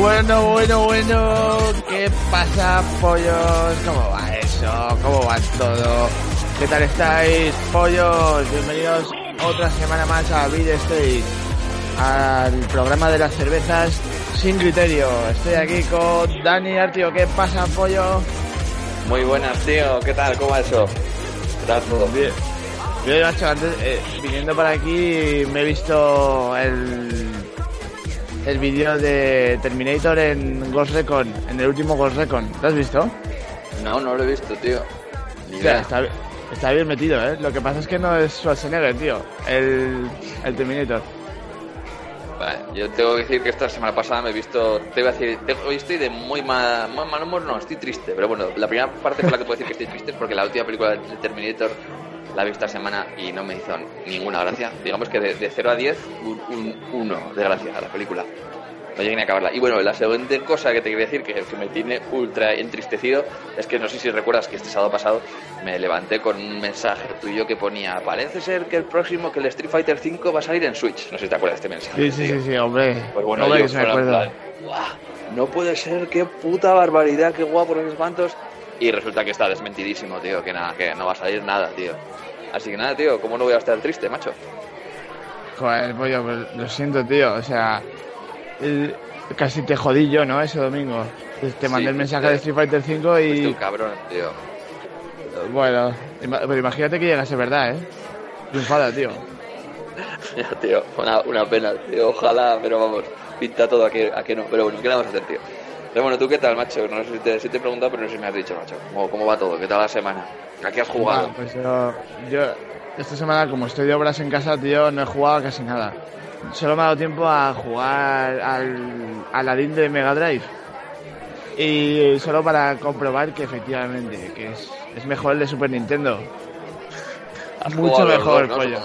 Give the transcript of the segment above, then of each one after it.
Bueno, bueno, bueno, ¿qué pasa, pollos? ¿Cómo va eso? ¿Cómo va todo? ¿Qué tal estáis, pollos? Bienvenidos otra semana más a Beat State, al programa de las cervezas sin criterio. Estoy aquí con Dani Artio. ¿Qué pasa, pollo? Muy buenas, tío. ¿Qué tal? ¿Cómo va eso? ¿Qué tal todo? Bien. Yo, macho, antes, eh, viniendo para aquí, me he visto el, el vídeo de Terminator en Ghost Recon, en el último Ghost Recon. ¿Lo has visto? No, no lo he visto, tío. Ni O sea, idea. está, está bien metido, ¿eh? Lo que pasa es que no es Schwarzenegger, tío. El, el Terminator. Vale, yo tengo que decir que esta semana pasada me he visto. Te iba a decir, te- hoy estoy de muy mal, mal, mal humor, no, estoy triste. Pero bueno, la primera parte por la que puedo decir que estoy triste es porque la última película de Terminator la vi esta semana y no me hizo ninguna gracia. Digamos que de, de 0 a 10, un 1 de gracia a la película. No llegué ni a acabarla. Y bueno, la siguiente cosa que te quería decir, que, que me tiene ultra entristecido, es que no sé si recuerdas que este sábado pasado me levanté con un mensaje tuyo que ponía, parece ser que el próximo, que el Street Fighter 5 va a salir en Switch. No sé si te acuerdas de este mensaje. Sí, sí, sí, sí, hombre. Pues bueno, hombre, yo que se me acuerdo. plan, "Guau, no puede ser, qué puta barbaridad, qué guapo los espantos. Y resulta que está desmentidísimo, tío, que nada, que no va a salir nada, tío. Así que nada, tío, ¿cómo no voy a estar triste, macho? Joder, pollo, pues lo siento, tío. O sea, el- casi te jodí yo, ¿no? Ese domingo. Te- mandé Sí, el mensaje de Street Fighter 5 Fuiste un y... cabrón, tío. Bueno, ima- pero imagínate que llegase verdad, ¿eh? Triunfada, tío. Ya, tío, una, una pena, tío. Ojalá, pero vamos, pinta todo a que, a que no. Pero bueno, ¿qué le vamos a hacer, tío? Pero bueno, ¿tú qué tal, macho? No sé si te, si te he preguntado, pero no sé si me has dicho, macho. ¿Cómo, cómo va todo? ¿Qué tal la semana? ¿A qué has jugado? Ah, pues yo, yo, esta semana, como estoy de obras en casa, tío, no he jugado casi nada. Solo me ha dado tiempo a jugar al Aladdin de Mega Drive. Y solo para comprobar que efectivamente, que es, es mejor el de Super Nintendo. Mucho mejor, dos, pollo.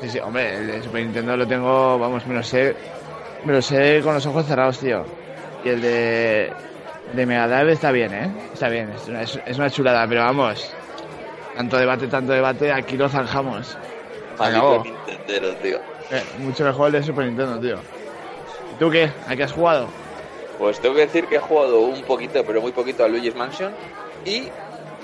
Sí, sí, hombre, el de Super Nintendo lo tengo, vamos, me lo sé, me lo sé con los ojos cerrados, tío. Y el de, de Mega Drive está bien, ¿eh? Está bien, es una, es- una chulada, pero vamos, tanto debate, tanto debate, aquí lo zanjamos. Acabó. Tío. Eh, mucho mejor el de Super Nintendo, tío. ¿Y tú qué? ¿A qué has jugado? Pues tengo que decir que he jugado un poquito, pero muy poquito a Luigi's Mansion y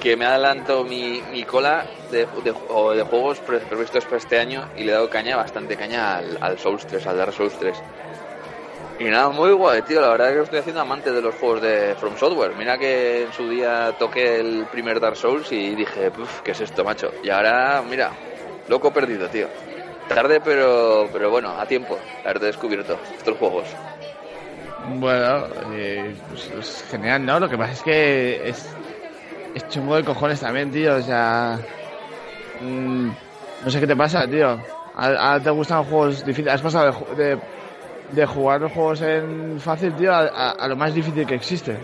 que me adelanto mi, mi cola de, de- de juegos pre- previstos para este año y le he dado caña, bastante caña al, al Souls 3, al Dark Souls 3. Y nada, muy guay, tío. La verdad es que estoy haciendo amante de los juegos de From Software. Mira que en su día toqué el primer Dark Souls y dije, "Puf, ¿qué es esto, macho? Y ahora, mira, loco perdido, tío. Tarde, pero, pero bueno, a tiempo, haber descubierto estos juegos. Bueno, eh, pues, es genial, ¿no? Lo que pasa es que es, es chungo de cojones también, tío. O sea, mm, no sé qué te pasa, tío. ¿A, a te gustan juegos difíciles? ¿Has pasado de, de jugar los juegos en fácil, tío, a, a- a lo más difícil que existe?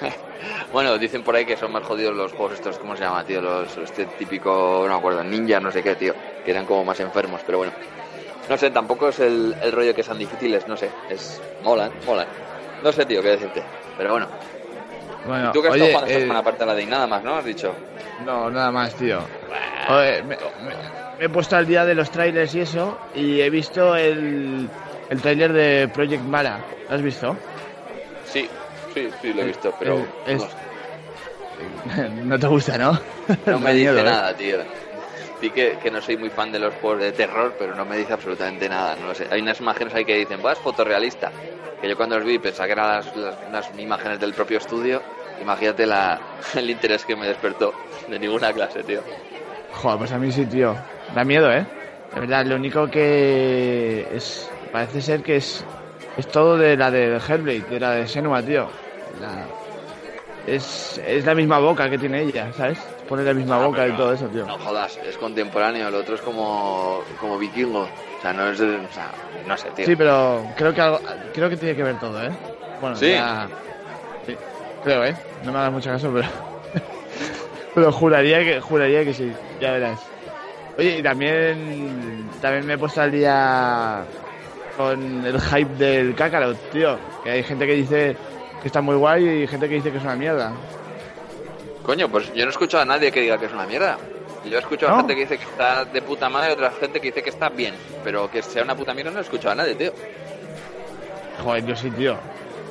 Bueno, dicen por ahí que son más jodidos los juegos estos, ¿cómo se llama, tío? Los, este típico, no me acuerdo, ninja, no sé qué, tío. Que eran como más enfermos, pero bueno. No sé, tampoco es el, el rollo que sean difíciles, no sé. Es, molan, molan. No sé, tío, qué decirte. Pero bueno. Bueno, ¿Y tú qué has oye, estado jugando eh, semana aparte de la de nada más, no? Has dicho. No, nada más, tío. Oye, me, me- me he puesto al día de los trailers y eso, y he visto el, el trailer de Project Mara. ¿Lo has visto? Sí, sí, sí, lo he visto, pero. El- es- no te gusta, ¿no? No me dice ¿eh? nada, tío. Sí que, que no soy muy fan de los juegos de terror, pero no me dice absolutamente nada. No lo sé. Hay unas imágenes ahí que dicen, vas fotorrealista. Que yo cuando los vi pensaba que eran las, las- unas imágenes del propio estudio. Imagínate la, el interés que me despertó. De ninguna clase, tío. Joder, pues a mí sí, tío. Da miedo, ¿eh? De verdad, lo único que es... Parece ser que es... Es todo de la de Hellblade, de la de Senua, tío. La- Es, es la misma boca que tiene ella, ¿sabes? Pone la misma Ah, boca y todo eso, tío. No jodas, es contemporáneo. Lo otro es como, como vikingo. O sea, no es. de- o sea, no sé, tío. Sí, pero creo que algo, creo que tiene que ver todo, ¿eh? Bueno, Sí. ya- sí, creo, ¿eh? No me hagas mucho caso, pero pero juraría que juraría que sí, ya verás. Oye, y también también me he puesto al día con el hype del Kakarot, tío, que hay gente que dice que está muy guay y gente que dice que es una mierda. Coño, pues yo no he escuchado a nadie que diga que es una mierda. Yo he escuchado a gente que dice que está de puta madre y otra gente que dice que está bien. Pero que sea una puta mierda no he escuchado a nadie, tío. Joder, yo sí, tío.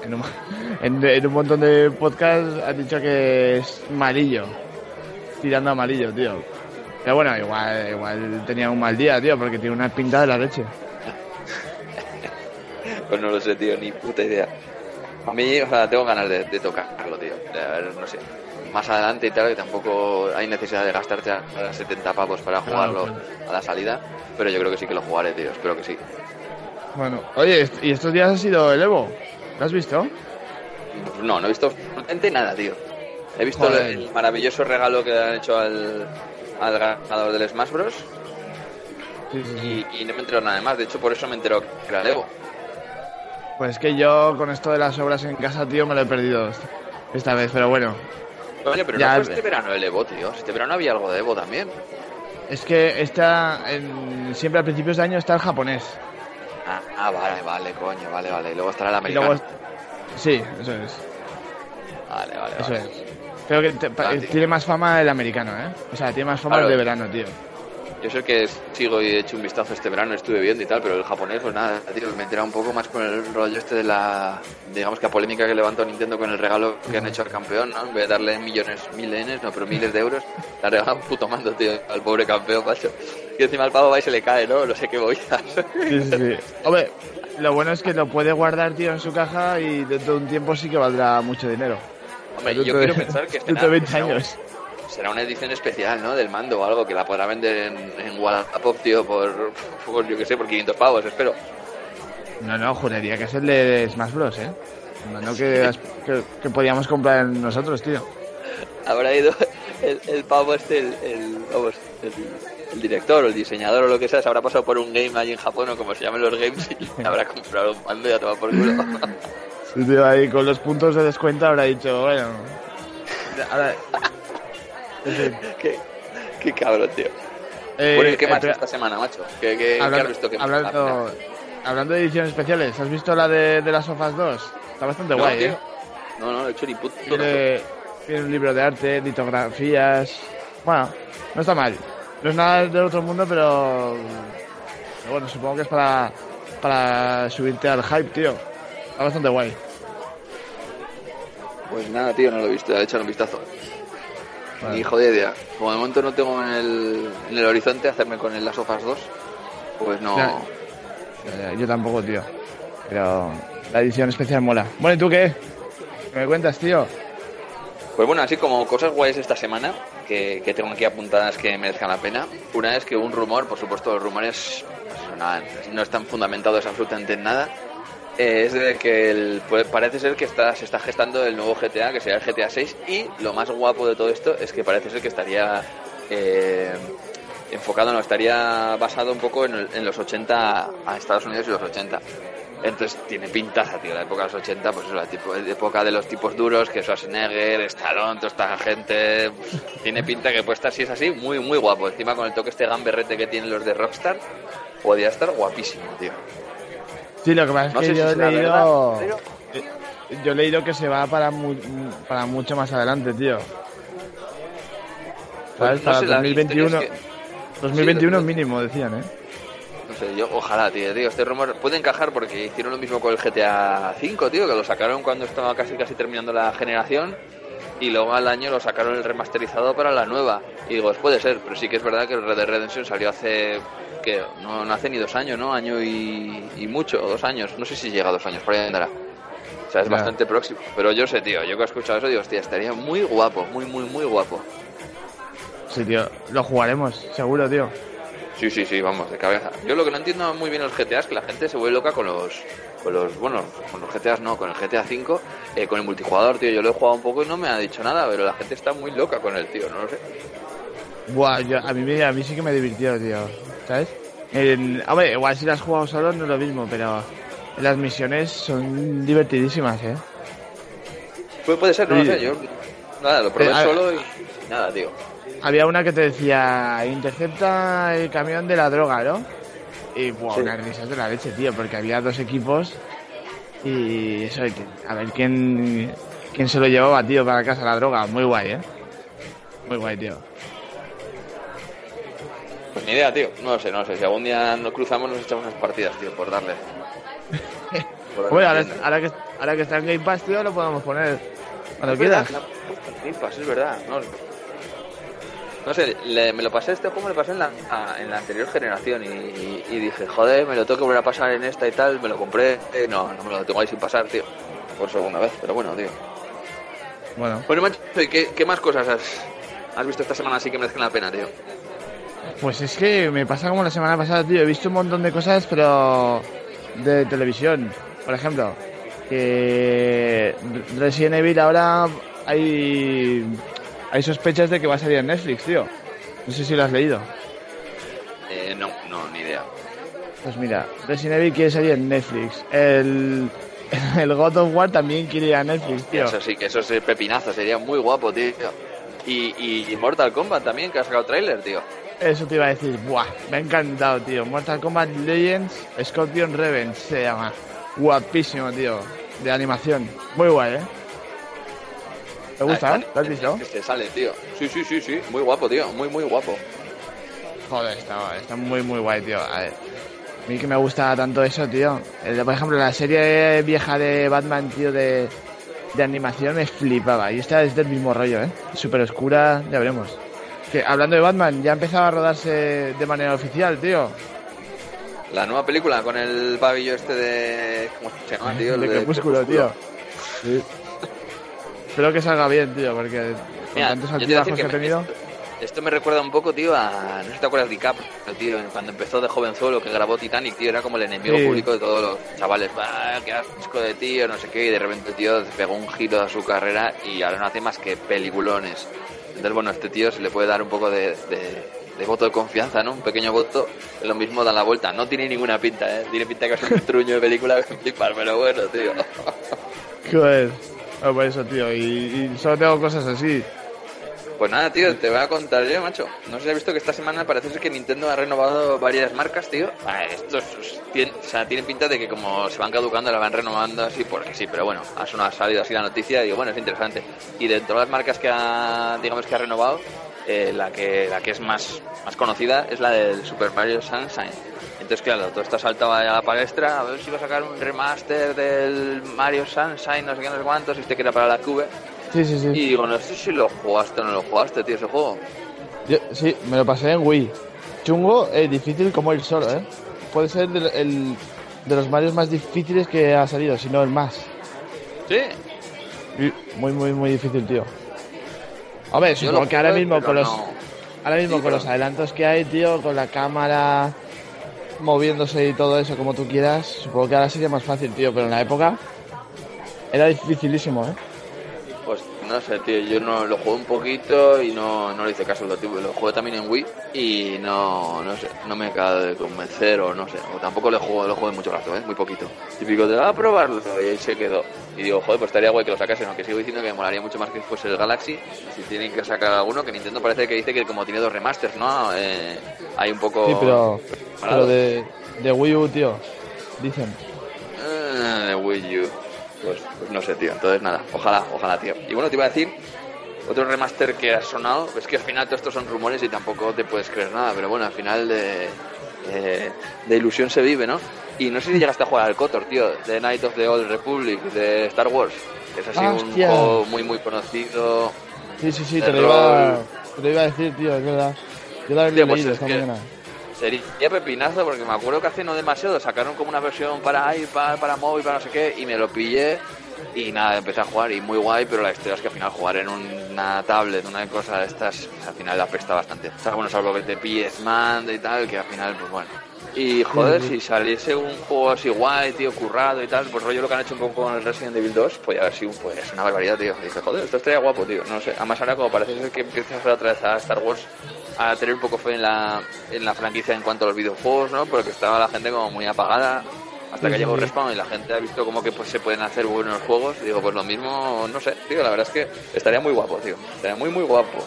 En un, en, en un montón de podcasts han dicho que es amarillo. Tirando amarillo, tío. Pero bueno, igual, igual tenía un mal día, tío, porque tiene una pinta de la leche. Pues no lo sé, tío, ni puta idea. A mí, o sea, tengo ganas de, de tocarlo, tío. De, a ver, no sé. Más adelante y tal, que tampoco hay necesidad de gastarte a, a 70 pavos para Claro, jugarlo a la salida. Pero yo creo que sí que lo jugaré, tío. Espero que sí. Bueno, oye, ¿y estos días ha sido el Evo? ¿Lo has visto? No, no he visto absolutamente nada, tío. He visto Joder. el, el maravilloso regalo que le han hecho al, al ganador del Smash Bros. Sí, sí, sí. Y, y no me entero nada más. De hecho, por eso me entero que era el Evo. Pues es que yo con esto de las obras en casa, tío, me lo he perdido esta vez, pero bueno. Coño, pero Ya, no fue este verano el Evo, tío. Este verano había algo de Evo también. Es que está en- siempre a principios de año está el japonés. Ah, ah, vale, vale, coño, vale, vale. Y luego estará el Y americano. luego... Sí, eso es. Vale, vale, Eso vale. es. Creo que te- Ah, tiene más fama el americano, ¿eh? O sea, tiene más fama Claro. el de verano, tío. Yo sé que sigo y he hecho un vistazo este verano, estuve viendo y tal, pero el japonés, pues nada, tío, me enterado un poco más con el rollo este de la, digamos que la polémica que levantó Nintendo con el regalo que han hecho al campeón, ¿no? En vez de darle millones, milenes, no, pero miles de euros, le han regalado un puto mando, tío, al pobre campeón, macho. Y encima al pavo va y se le cae, ¿no? No sé qué voy a hacer. Sí, sí. Hombre, lo bueno es que lo puede guardar, tío, en su caja y dentro de un tiempo sí que valdrá mucho dinero. Hombre, Dentro yo quiero pensar que Dentro será, de 20 será un- años. Será una edición especial, ¿no? Del mando o algo que la podrá vender en, en Wallapop, tío, por, por, yo qué sé, por 500 pavos, espero. No, no, juraría que es el de Smash Bros, ¿eh? No, no que, que, que podíamos comprar nosotros, tío. habrá ido el, el pavo este, el, el- vamos, el, el director o el diseñador o lo que sea, se habrá pasado por un game allí en Japón o como se llamen los games y habrá comprado un mando y a tomar por culo. El tío ahí con los puntos de descuento habrá dicho, bueno... Ahora... Qué, qué cabrón, tío. Eh, bueno, ¿y qué más esta semana, macho? ¿Qué, qué, qué hablando, has visto? que hablando, hablando de ediciones especiales, ¿has visto la de, de las sofas 2? Está bastante no, guay, tío. ¿eh? No, no, he hecho ni puto. Tiene, tiene un libro de arte, litografías. Bueno, no está mal. No es nada del otro mundo, pero. pero bueno, supongo que es para, para subirte al hype, tío. Está bastante guay. Pues nada, tío, no lo he visto, he hecho un vistazo. Vale. Ni joder idea. Como de momento no tengo en el, en el horizonte hacerme con el Last of Us 2, pues no. Ya, Yo tampoco, tío. Pero la edición especial mola. Bueno, ¿y tú qué? ¿Qué me cuentas, tío? Pues bueno, así como cosas guays esta semana, que, que tengo aquí apuntadas que merezcan la pena. Una es que un rumor, por supuesto, los rumores pues, nada, no están fundamentados absolutamente en nada. Es de que el- pues, parece ser que se está gestando el nuevo GTA, que será el GTA 6, y lo más guapo de todo esto es que parece ser que estaría eh, enfocado, no, estaría basado un poco en, el- en los 80 a Estados Unidos y los 80. Entonces tiene pintaza, tío, la época de los 80, pues es la tipo, época de los tipos duros, que Schwarzenegger, Stallone, toda esta gente, tiene pinta que puede estar, si es así, muy, muy guapo. Encima con el toque este gamberrete que tienen los de Rockstar, podría estar guapísimo, tío. Sí, lo que pasa es No que sé si yo he leído. eh, Yo he leído que se va para, mu- para mucho más adelante, tío. ¿Sabes? Pues no para sé, las 2021. historias que- 2021 Sí, mínimo, decían, ¿eh? No sé, yo ojalá, tío, tío, este rumor puede encajar porque hicieron lo mismo con el GTA V, tío, que lo sacaron cuando estaba casi casi terminando la generación y luego al año lo sacaron el remasterizado para la nueva. Y digo, pues puede ser, pero sí que es verdad que el Red Dead Redemption salió hace, que no, no hace ni dos años, ¿no? Año y, y mucho, dos años, no sé si llega a dos años, por ahí andará. O sea, es bastante próximo. Pero yo sé, tío, yo que he escuchado eso digo, hostia, estaría muy guapo, muy, muy, muy guapo. Sí, tío, lo jugaremos, seguro, tío. Sí, sí, sí, vamos, de cabeza. Yo lo que no entiendo muy bien en los GTA es que la gente se vuelve loca con los, con los, bueno, con los GTAs no, con el GTA V, eh, con el multijugador, tío. Yo lo he jugado un poco y no me ha dicho nada, pero la gente está muy loca con el tío, no lo sé. Buah, yo- a, mí, me- a mí sí que me divirtió, tío. ¿Sabes? Hombre, igual si las has jugado solo no es lo mismo, pero las misiones son divertidísimas, ¿eh? Pues puede ser, no Sí. lo sé, yo nada, lo probé Eh, solo y nada, tío. Había una que te decía, intercepta el camión de la droga, ¿no? Y, buah, Sí. unas risas de la leche, tío, porque había dos equipos y eso, a ver quién, quién se lo llevaba, tío, para casa la droga. Muy guay, ¿eh? Muy guay, tío. Pues ni idea, tío, no lo sé, no lo sé. Si algún día nos cruzamos nos echamos unas partidas, tío, por darle. Por Bueno, ahora, que, ahora que está en Game Pass, tío, lo podemos poner cuando Es quieras. la Game Pass, es verdad. No, no sé, le- me lo pasé este juego, me lo pasé en la, a- en la anterior generación y, y- y dije, joder, me lo tengo que volver a pasar en esta y tal, me lo compré. Eh, no, no me lo tengo ahí sin pasar, tío. Por segunda vez, pero bueno, tío. Bueno, Bueno, macho, ¿y qué, qué más cosas has, has visto esta semana así que merezcan la pena, tío? Pues es que me pasa como la semana pasada, tío. He visto un montón de cosas, pero de televisión. Por ejemplo, que Resident Evil ahora hay, hay sospechas de que va a salir en Netflix, tío. No sé si lo has leído. Eh, no, no, ni idea. Pues mira, Resident Evil quiere salir en Netflix. El, el God of War también quiere ir a Netflix, tío. Eso sí, que eso es pepinazo, sería muy guapo, tío. Y, y, Mortal Kombat también, que ha sacado tráiler, tío. Eso te iba a decir, buah, me ha encantado, tío. Mortal Kombat Legends Scorpion Revenge se llama. Guapísimo, tío. De animación. Muy guay, ¿eh? ¿Te gusta, Ah, eh? ¿Lo has visto? Que sale, tío. Sí, sí, sí, sí. Muy guapo, tío. Muy, muy guapo. Joder, está, está muy, muy guay, tío. A ver. A mí que me gusta tanto eso, tío. El por ejemplo, la serie vieja de Batman, tío, de, de animación me flipaba. Y esta es del mismo rollo, ¿eh? Súper oscura, ya veremos. Que hablando de Batman, ya empezaba a rodarse de manera oficial, tío. La nueva película con el pavillo este de. ¿Cómo se llama, tío? El de Crepúsculo, tío. Sí. Espero que salga bien, tío, porque con Mira, tantos altibajos que que he tenido. esto, esto me recuerda un poco, tío, a. No sé si te acuerdas de DiCaprio, tío, cuando empezó de jovenzuelo, que grabó Titanic, tío, era como el enemigo Sí. público de todos los chavales. ¡Ah, qué asco de tío! No sé qué, y de repente tío pegó un giro a su carrera y ahora no hace más que peliculones. Entonces, bueno, este tío se le puede dar un poco de, voto de confianza, ¿no? Un pequeño voto, lo mismo da la vuelta. No tiene ninguna pinta, ¿eh? Tiene pinta que es un truño de película flipar, pero bueno, tío. Joder. Ah, por eso, tío. Y solo tengo cosas así. Pues nada, tío, te voy a contar yo, macho. No sé si has visto que esta semana parece ser que Nintendo ha renovado varias marcas, tío. Estos tienen, o sea, tienen pinta de que como se van caducando, las van renovando así porque sí, pero bueno, ha ha salido así la noticia y digo, bueno, es interesante. Y de las marcas que ha, digamos que ha renovado, eh, la que la que es más, más conocida es la del Super Mario Sunshine. Entonces, claro, todo esto ha saltado a la palestra, a ver si va a sacar un remaster del Mario Sunshine, no sé qué, no sé cuántos, este que era para la Cube. Sí, sí, sí. Y digo, no sé si lo jugaste o no lo jugaste, tío, ese juego. Yo, sí, me lo pasé en Wii. Chungo, eh, difícil como ir solo, ¿eh? Puede ser del- el, de los Marios más difíciles que ha salido, si no el más. Sí. Y Muy, muy, muy difícil, tío. Hombre, Yo supongo que ahora mismo con los, ahora mismo Sí, con pero- los adelantos que hay, tío, con la cámara moviéndose y todo eso como tú quieras, supongo que ahora sería más fácil, tío, pero en la época era dificilísimo, ¿eh? No sé, tío, yo no lo jugué un poquito y no, no le hice caso. Lo, tío, lo jugué también en Wii y no, no sé, no me acaba de convencer o no sé. O tampoco lo jugué, lo jugué mucho rato, ¿eh? Muy poquito. Típico de, ah, probarlo y ahí se quedó. Y digo, joder, pues estaría guay que lo sacasen, aunque sigo diciendo que me molaría mucho más que fuese el Galaxy. Si tienen que sacar alguno, que Nintendo parece que dice que como tiene dos remasters, ¿no? Eh, hay un poco... Sí, pero, pero de, de Wii U, tío, dicen. Ah, de Wii U. Pues, pues no sé, tío. Entonces nada, ojalá, ojalá, tío. Y bueno, te iba a decir, otro remaster que ha sonado, es que al final todo esto son rumores y tampoco te puedes creer nada, pero bueno, al final de, de, de ilusión se vive, ¿no? Y no sé si llegaste a jugar al Kotor, tío, de Night of the Old Republic, de Star Wars. Es así un juego muy, muy conocido. Sí, sí, sí, te lo, iba, te lo iba a decir, tío, es verdad. Yo leído que-. Sería pepinazo porque me acuerdo que hace no demasiado sacaron como una versión para iPad, para móvil, para no sé qué, y me lo pillé y nada, empecé a jugar y muy guay, pero la historia es que al final jugar en una tablet, una cosa de estas, pues, al final apesta bastante. O sea, bueno, salvo que te pilles mando y tal, que al final, pues bueno. Y joder, si saliese un juego así guay, tío, currado y tal, pues rollo lo que han hecho un poco con el Resident Evil 2, pues haber sido pues, una barbaridad, tío. Y dije, joder, esto estaría guapo, tío. No sé, además ahora como parece ser que empiezas otra vez a Star Wars a tener un poco fe en la, en la franquicia en cuanto a los videojuegos, ¿no? Porque estaba la gente como muy apagada hasta Sí, que llegó. Respawn y la gente ha visto como que pues se pueden hacer buenos juegos. Y digo, pues lo mismo, no sé, tío, la verdad es que estaría muy guapo, tío. Estaría muy, muy guapo.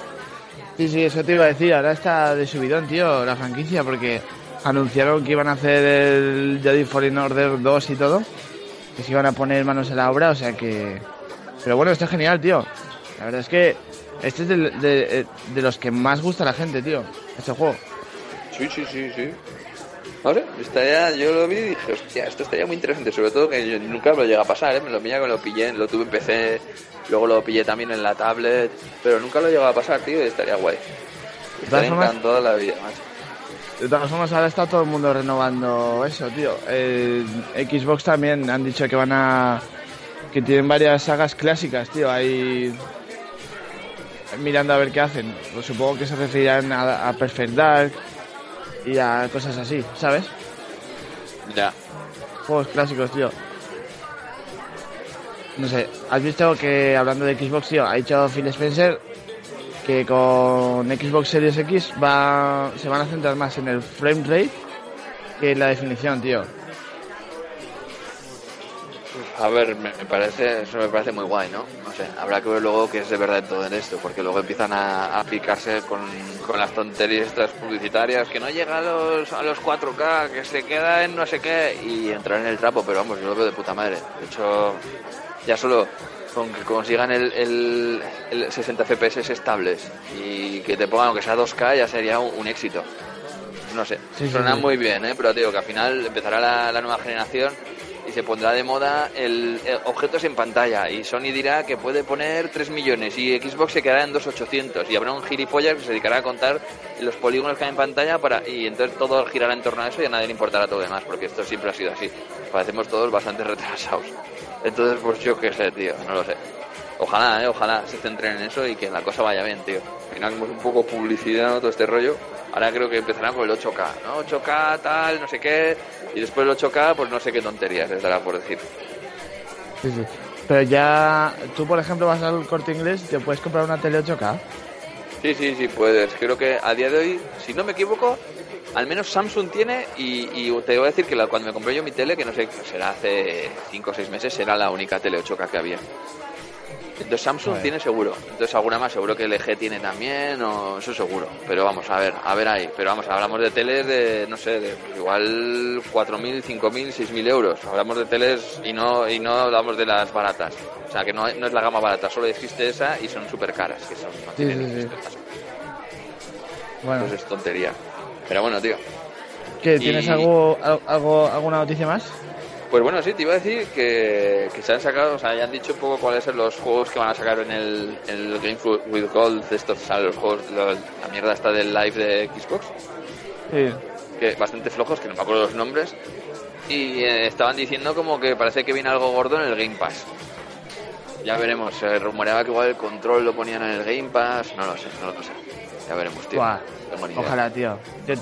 Sí, sí, eso te iba a decir. Ahora está de subidón, tío, la franquicia, porque anunciaron que iban a hacer el Jedi Fallen Order 2 y todo. Que se iban a poner manos en la obra, o sea que... Pero bueno, está genial, tío. La verdad es que este es de, de los que más gusta a la gente, tío, este juego. Sí, sí, sí, sí. ¿Vale? Estaría, yo lo vi y dije, hostia, esto estaría muy interesante, sobre todo que yo nunca me lo llega a pasar, ¿eh? Me lo pillé, me lo pillé, lo tuve en PC, luego lo pillé también en la tablet, pero nunca lo llegado a pasar, tío, y estaría guay. Estaría encantado la vida, macho. De todas formas, ahora está todo el mundo renovando eso, tío. Eh, Xbox también han dicho que van a... que tienen varias sagas clásicas, tío. Ahí... mirando a ver qué hacen. Pues supongo que se referirán a, a Perfect Dark y a cosas así, ¿sabes? Ya. Juegos clásicos, tío. No sé, ¿has visto que hablando de Xbox, tío, ha dicho Phil Spencer que con Xbox Series X va, se van a centrar más en el frame rate que en la definición, tío. A ver, me, me parece, eso me parece muy guay, ¿no? No sé, habrá que ver luego qué es de verdad en todo en esto, porque luego empiezan a, a picarse con, con las tonterías estas publicitarias, que no llega a los, a los 4K, que se queda en no sé qué, y entrar en el trapo, pero vamos, yo lo veo de puta madre. De hecho, ya solo con que consigan el, el, el 60 FPS estables y que te pongan aunque sea 2K ya sería un, un éxito. No sé, Sí, suena sí. muy bien, ¿eh? pero digo que al final empezará la, la nueva generación y se pondrá de moda el, el objetos en pantalla y Sony dirá que puede poner 3 millones y Xbox se quedará en 2.800 y habrá un gilipollas que se dedicará a contar los polígonos que hay en pantalla para y entonces todo girará en torno a eso y a nadie le importará todo demás porque esto siempre ha sido así. Parecemos todos bastante retrasados. Entonces pues yo qué sé, tío, no lo sé. Ojalá, eh, ojalá se centren en eso y que la cosa vaya bien, tío. Al final como es un poco publicidad, ¿no? Todo este rollo. Ahora creo que empezarán con el 8K, ¿no? 8K, tal, no sé qué. Y después el 8K, pues no sé qué tonterías les dará por decir. Sí, sí. Pero ya, tú por ejemplo vas al corte inglés y te puedes comprar una tele 8K. Sí, sí, sí, puedes. Creo que a día de hoy, si no me equivoco, al menos Samsung tiene y, y te voy a decir que la- cuando me compré yo mi tele, que no sé, será hace 5 o 6 meses, era la única tele 8K que había. Entonces Samsung tiene seguro. Entonces alguna más seguro que LG tiene también, o eso seguro. Pero vamos, a ver, a ver ahí. Pero vamos, hablamos de teles de, no sé, de pues igual 4.000, 5.000, 6.000 euros. Hablamos de teles y no y no hablamos de las baratas. O sea, que no, no es la gama barata, solo existe esa y son súper caras. Que son, no Sí, tienen sí, sí. respetas. Bueno, Entonces es tontería. Pero bueno, tío. ¿qué, ¿tienes y- algo, al- algo, alguna noticia más? Pues bueno, sí, te iba a decir que, que se han sacado, o sea, ya han dicho un poco cuáles son los juegos que van a sacar en el, en el Game with Gold, estos, sea, los juegos, la mierda esta del live de Xbox, Sí. que bastante flojos, que no me acuerdo los nombres, y eh, estaban diciendo como que parece que viene algo gordo en el Game Pass. Ya veremos, se rumoreaba que igual el control lo ponían en el Game Pass, no lo sé, no lo sé. Ya veremos, tío. Buah, No. Ojalá, tío. Yo,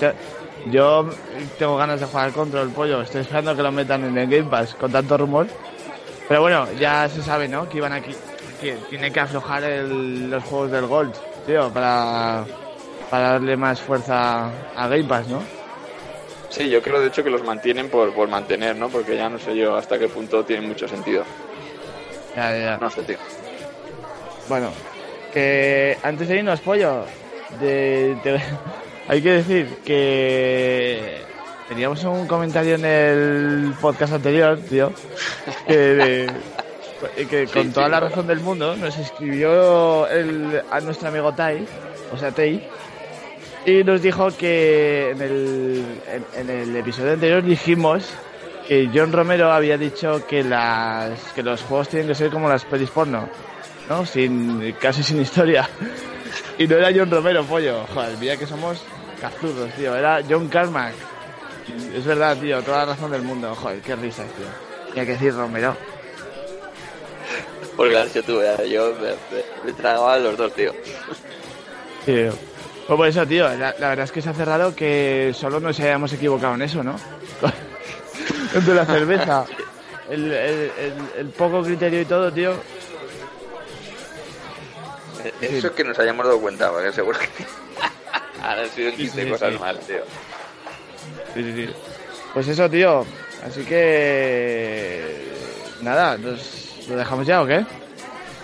yo tengo ganas de jugar al control, pollo. Estoy esperando que lo metan en el Game Pass con tanto rumor. Pero bueno, ya se sabe, ¿no? Que iban aquí. Que tiene que aflojar el- los juegos del Gold, tío, para, para darle más fuerza a Game Pass, ¿no? Sí, yo creo de hecho que los mantienen por, por mantener, ¿no? Porque ya no sé yo hasta qué punto tiene mucho sentido. Ya, ya, ya. No sé, tío. Bueno, que antes de irnos, pollo, de, de- hay que decir que teníamos un comentario en el podcast anterior, tío, que, de- que con Sí, toda sí, la razón del mundo nos escribió el, a nuestro amigo Tai, o sea, Tei, y nos dijo que en el, en, en el episodio anterior dijimos que John Romero había dicho que las que los juegos tienen que ser como las pelis porno, ¿no? Sin casi sin historia. Y no era John Romero, pollo. Joder, mira que somos cazurros, tío. Era John Carmack. Es verdad, tío, toda la razón del mundo. Joder, qué risas, tío. Tenía que decir Romero. Porque la yo tuve, yo me, me, me tragaba los dos, tío. Tío. Pues por eso, tío, la, la verdad es que se ha cerrado que solo nos hayamos equivocado en eso, ¿no? Entre la cerveza, el, el, el, el poco criterio y todo, tío. Eso es que nos hayamos dado cuenta, porque seguro que han sido 15 Sí, sí, cosas sí. mal, tío. Sí, sí, sí. Pues eso, tío. Así que... Nada, ¿nos ¿lo dejamos ya o qué?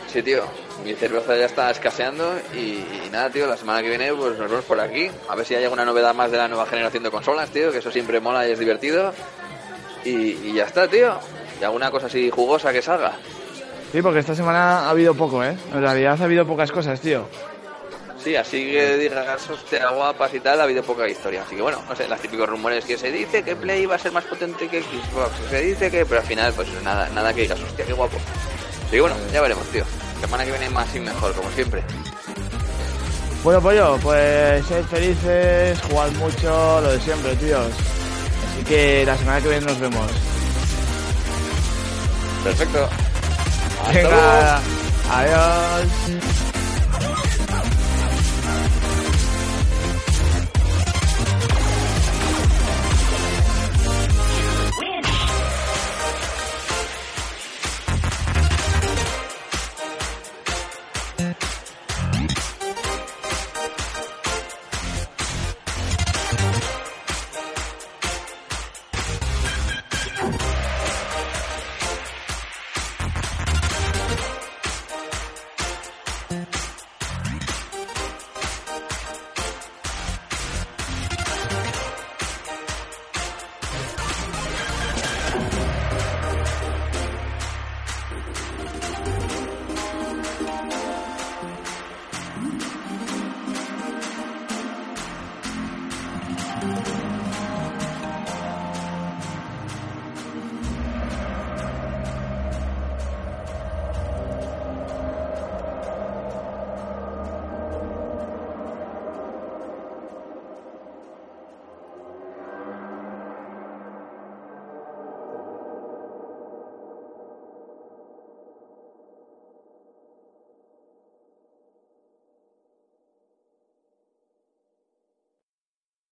Sí, tío. Mi cerveza ya está escaseando y, y nada, tío, la semana que viene pues nos vemos por aquí. A ver si hay alguna novedad más de la nueva generación de consolas, tío, que eso siempre mola y es divertido. Y, y ya está, tío. Y alguna cosa así jugosa que salga. Sí, porque esta semana ha habido poco, ¿eh? En realidad ha habido pocas cosas, tío. Sí, así que digas, hostia, guapas y tal, ha habido poca historia. Así que bueno, no sé, los típicos rumores que se dice que Play va a ser más potente que Xbox, se dice que, pero al final, pues nada, nada que digas, hostia, qué guapo. Así que bueno, ya veremos, tío. Semana que viene más y mejor, como siempre. Bueno, pollo, pues sed felices, jugad mucho, lo de siempre, tíos. Así que la semana que viene nos vemos. Perfecto. Hasta luego. Venga, adiós.